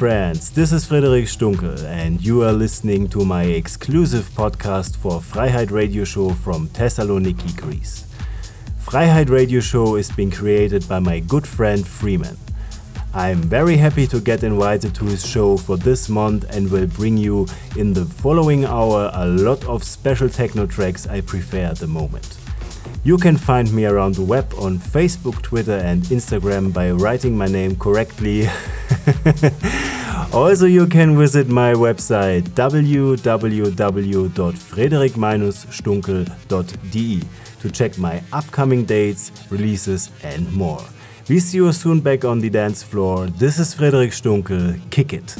Friends, this is Frederic Stunkel, and you are listening to my exclusive podcast for Freiheit Radio Show from Thessaloniki, Greece. Freiheit Radio Show is being created by my good friend Freeman. I'm very happy to get invited to his show for this month and will bring you in the following hour a lot of special techno tracks I prefer at the moment. You can find me around the web on Facebook, Twitter, and Instagram by writing my name correctly. also, you can visit my website www.frederic-stunkel.de to check my upcoming dates, releases, and more. We see you soon back on the dance floor. This is Frederic Stunkel. Kick it.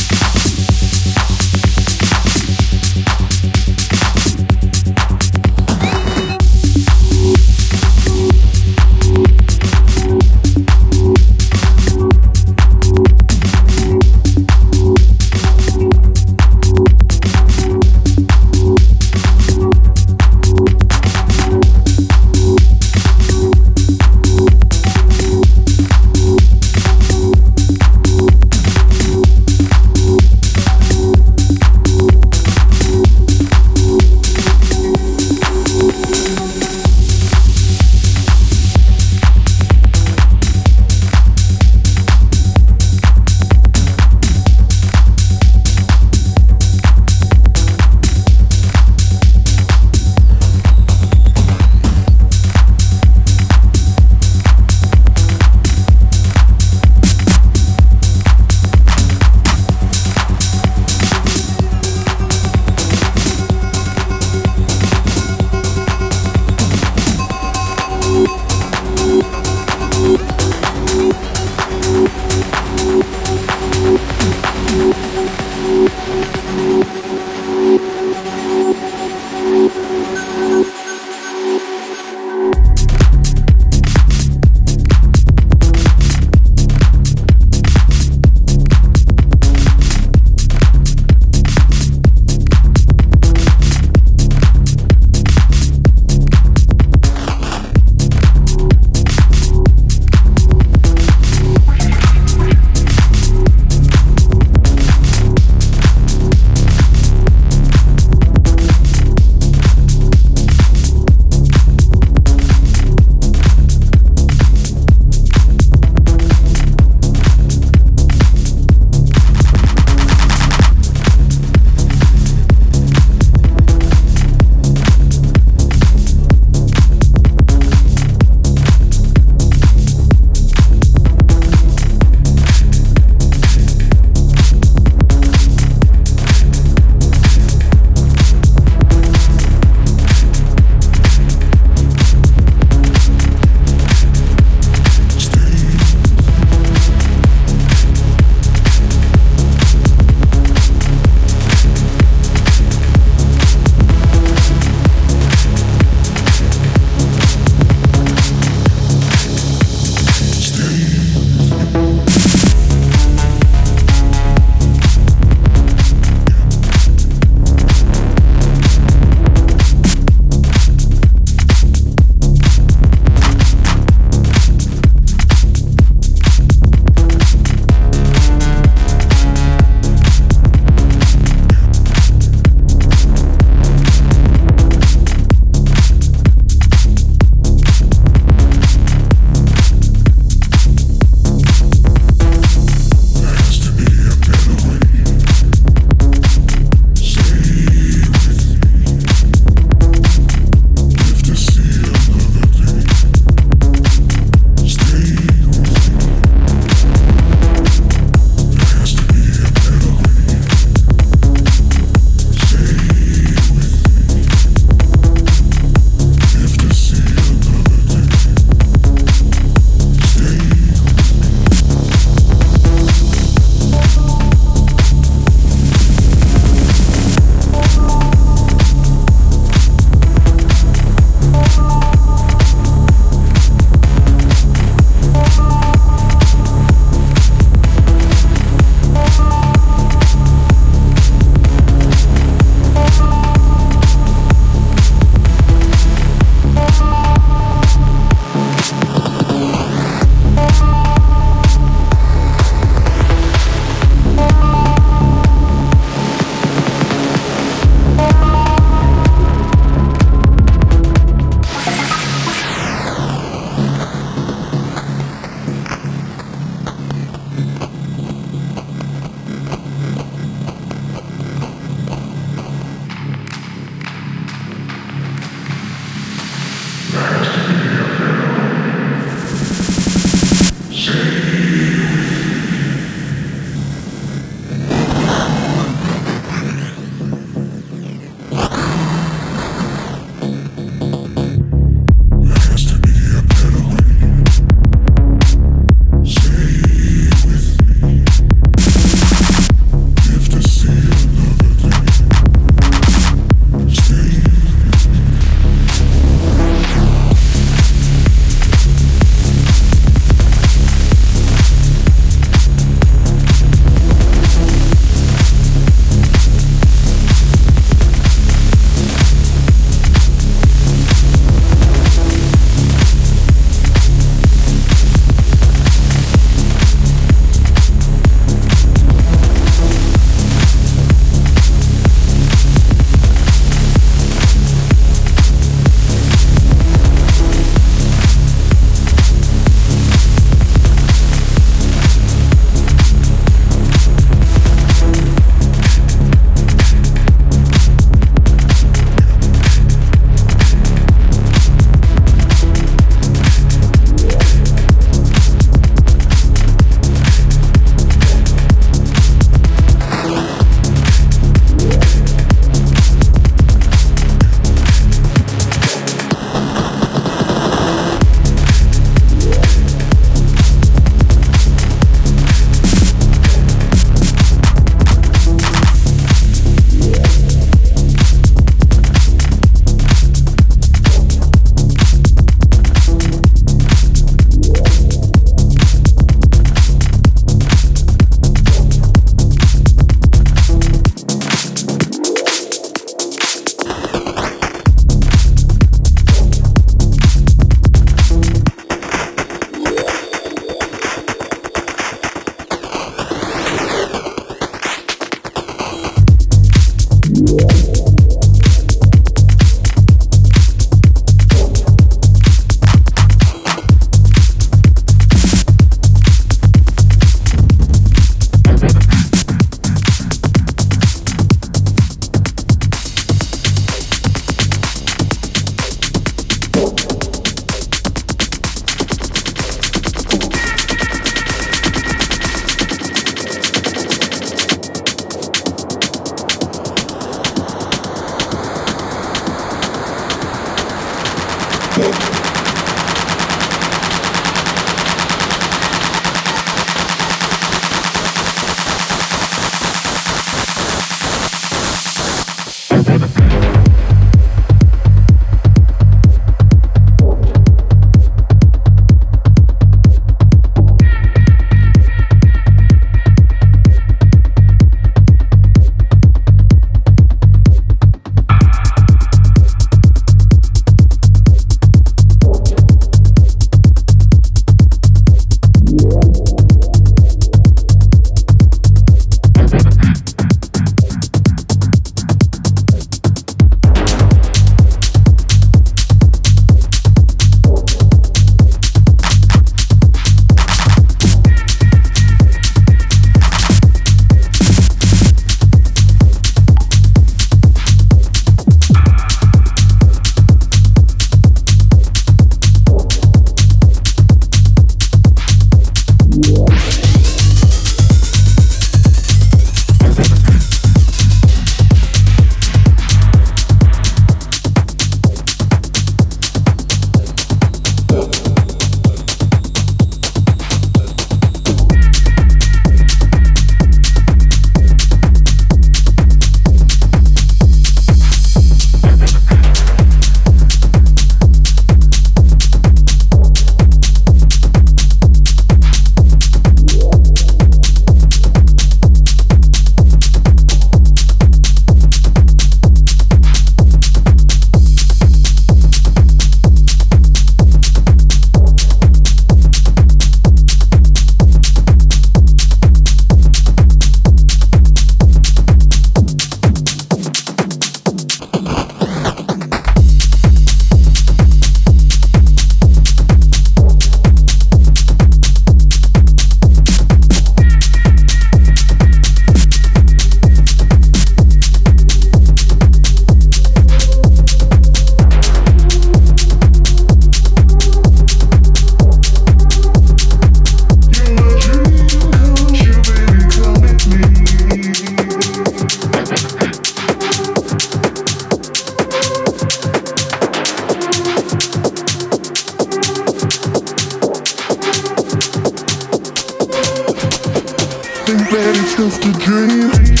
Just a dream.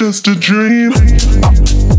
You